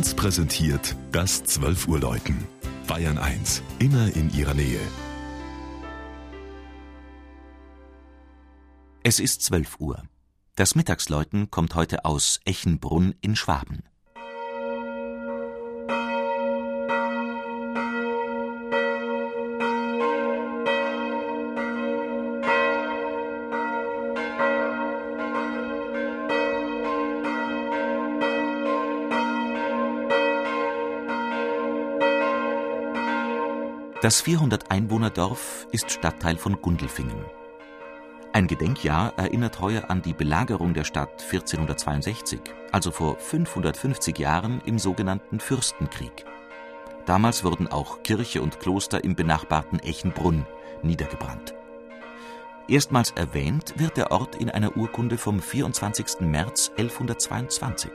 1 präsentiert das 12 Uhr Läuten. Bayern 1, immer in ihrer Nähe. Es ist 12 Uhr. Das Mittagsläuten kommt heute aus Echenbrunn in Schwaben. Das 400-Einwohner-Dorf ist Stadtteil von Gundelfingen. Ein Gedenkjahr erinnert heuer an die Belagerung der Stadt 1462, also vor 550 Jahren im sogenannten Fürstenkrieg. Damals wurden auch Kirche und Kloster im benachbarten Echenbrunn niedergebrannt. Erstmals erwähnt wird der Ort in einer Urkunde vom 24. März 1122.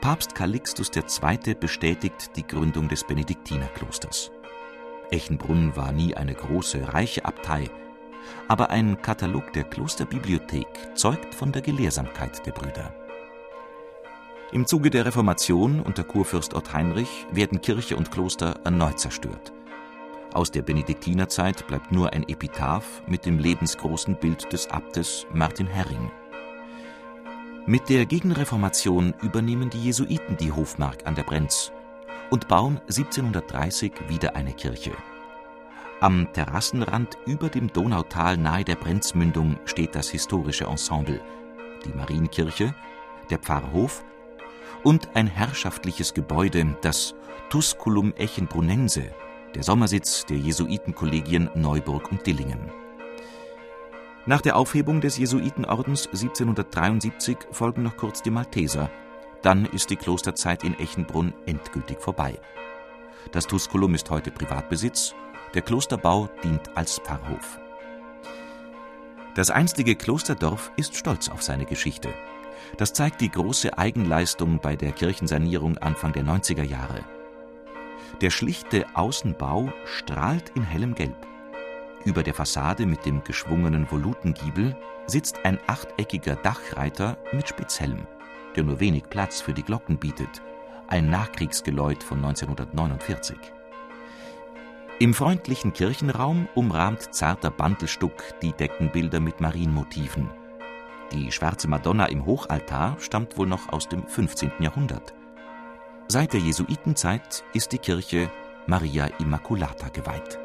Papst Calixtus II. bestätigt die Gründung des Benediktinerklosters. Echenbrunn war nie eine große, reiche Abtei, aber ein Katalog der Klosterbibliothek zeugt von der Gelehrsamkeit der Brüder. Im Zuge der Reformation unter Kurfürst Ott Heinrich werden Kirche und Kloster erneut zerstört. Aus der Benediktinerzeit bleibt nur ein Epitaph mit dem lebensgroßen Bild des Abtes Martin Herring. Mit der Gegenreformation übernehmen die Jesuiten die Hofmark an der Brenz und bauen 1730 wieder eine Kirche. Am Terrassenrand über dem Donautal nahe der Brenzmündung steht das historische Ensemble, die Marienkirche, der Pfarrhof und ein herrschaftliches Gebäude, das Tusculum Echenbrunense, der Sommersitz der Jesuitenkollegien Neuburg und Dillingen. Nach der Aufhebung des Jesuitenordens 1773 folgen noch kurz die Malteser – dann ist die Klosterzeit in Echenbrunn endgültig vorbei. Das Tusculum ist heute Privatbesitz, der Klosterbau dient als Pfarrhof. Das einstige Klosterdorf ist stolz auf seine Geschichte. Das zeigt die große Eigenleistung bei der Kirchensanierung Anfang der 90er Jahre. Der schlichte Außenbau strahlt in hellem Gelb. Über der Fassade mit dem geschwungenen Volutengiebel sitzt ein achteckiger Dachreiter mit Spitzhelm der nur wenig Platz für die Glocken bietet, ein Nachkriegsgeläut von 1949. Im freundlichen Kirchenraum umrahmt zarter Bandelstuck die Deckenbilder mit Marienmotiven. Die schwarze Madonna im Hochaltar stammt wohl noch aus dem 15. Jahrhundert. Seit der Jesuitenzeit ist die Kirche Maria Immaculata geweiht